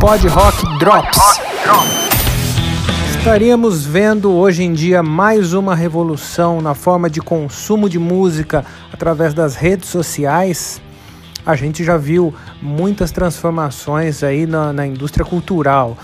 Pod Rock Drops. Estaríamos vendo hoje em dia mais uma revolução na forma de consumo de música através das redes sociais. A gente já viu muitas transformações aí na, na indústria cultural.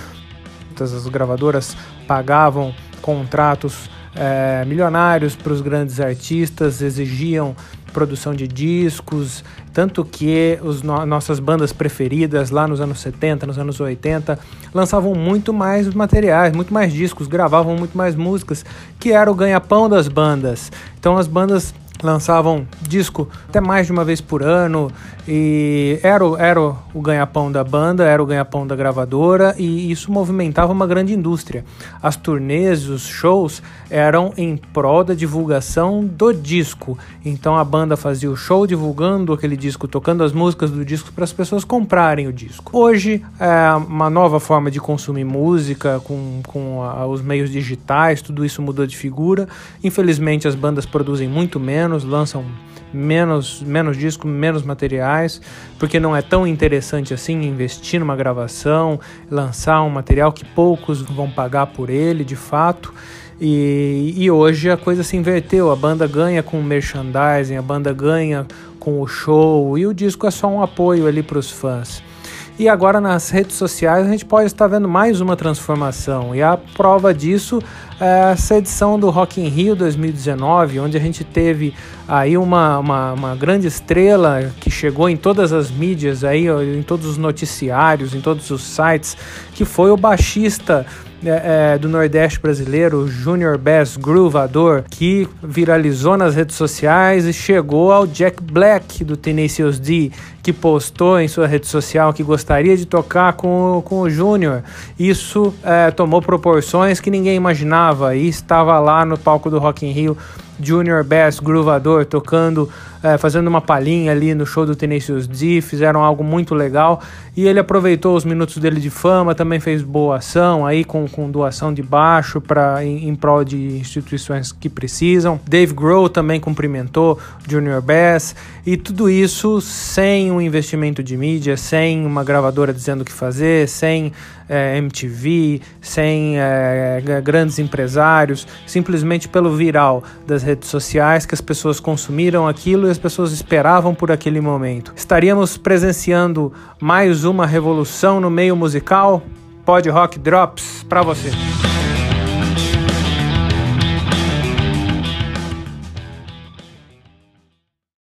Muitas as gravadoras pagavam contratos é, milionários para os grandes artistas, exigiam produção de discos, tanto que os no nossas bandas preferidas lá nos anos 70, nos anos 80, lançavam muito mais materiais, muito mais discos, gravavam muito mais músicas, que era o ganha-pão das bandas. Então as bandas lançavam disco até mais de uma vez por ano e era, era o ganha-pão da banda, era o ganha-pão da gravadora e isso movimentava uma grande indústria. As turnês, os shows eram em prol da divulgação do disco. Então a banda fazia o show divulgando aquele disco, tocando as músicas do disco para as pessoas comprarem o disco. Hoje é uma nova forma de consumir música com, com a, os meios digitais, tudo isso mudou de figura. Infelizmente as bandas produzem muito menos, lançam menos, menos disco, menos materiais, porque não é tão interessante assim investir numa gravação, lançar um material que poucos vão pagar por ele de fato. E, e hoje a coisa se inverteu, a banda ganha com o merchandising, a banda ganha com o show e o disco é só um apoio ali para os fãs. E agora nas redes sociais a gente pode estar vendo mais uma transformação. E a prova disso é essa edição do Rock in Rio 2019, onde a gente teve aí uma, uma, uma grande estrela que chegou em todas as mídias, aí, em todos os noticiários, em todos os sites, que foi o baixista é, é, do Nordeste brasileiro, Junior Bass Groovador, que viralizou nas redes sociais e chegou ao Jack Black do Tenacious D, que postou em sua rede social que gostaria de tocar com, com o Júnior. Isso é, tomou proporções que ninguém imaginava e estava lá no palco do Rock in Rio Junior Bass Groovador tocando, é, fazendo uma palhinha ali no show do Tenacious D, fizeram algo muito legal e ele aproveitou os minutos dele de fama, também fez boa ação aí com, com doação de baixo para em, em prol de instituições que precisam. Dave Grohl também cumprimentou Junior Bass e tudo isso sem um investimento de mídia, sem uma gravadora dizendo o que fazer, sem é, MTV, sem é, grandes empresários, simplesmente pelo viral das redes sociais que as pessoas consumiram aquilo e as pessoas esperavam por aquele momento. Estaríamos presenciando mais uma revolução no meio musical? Pod Rock Drops para você.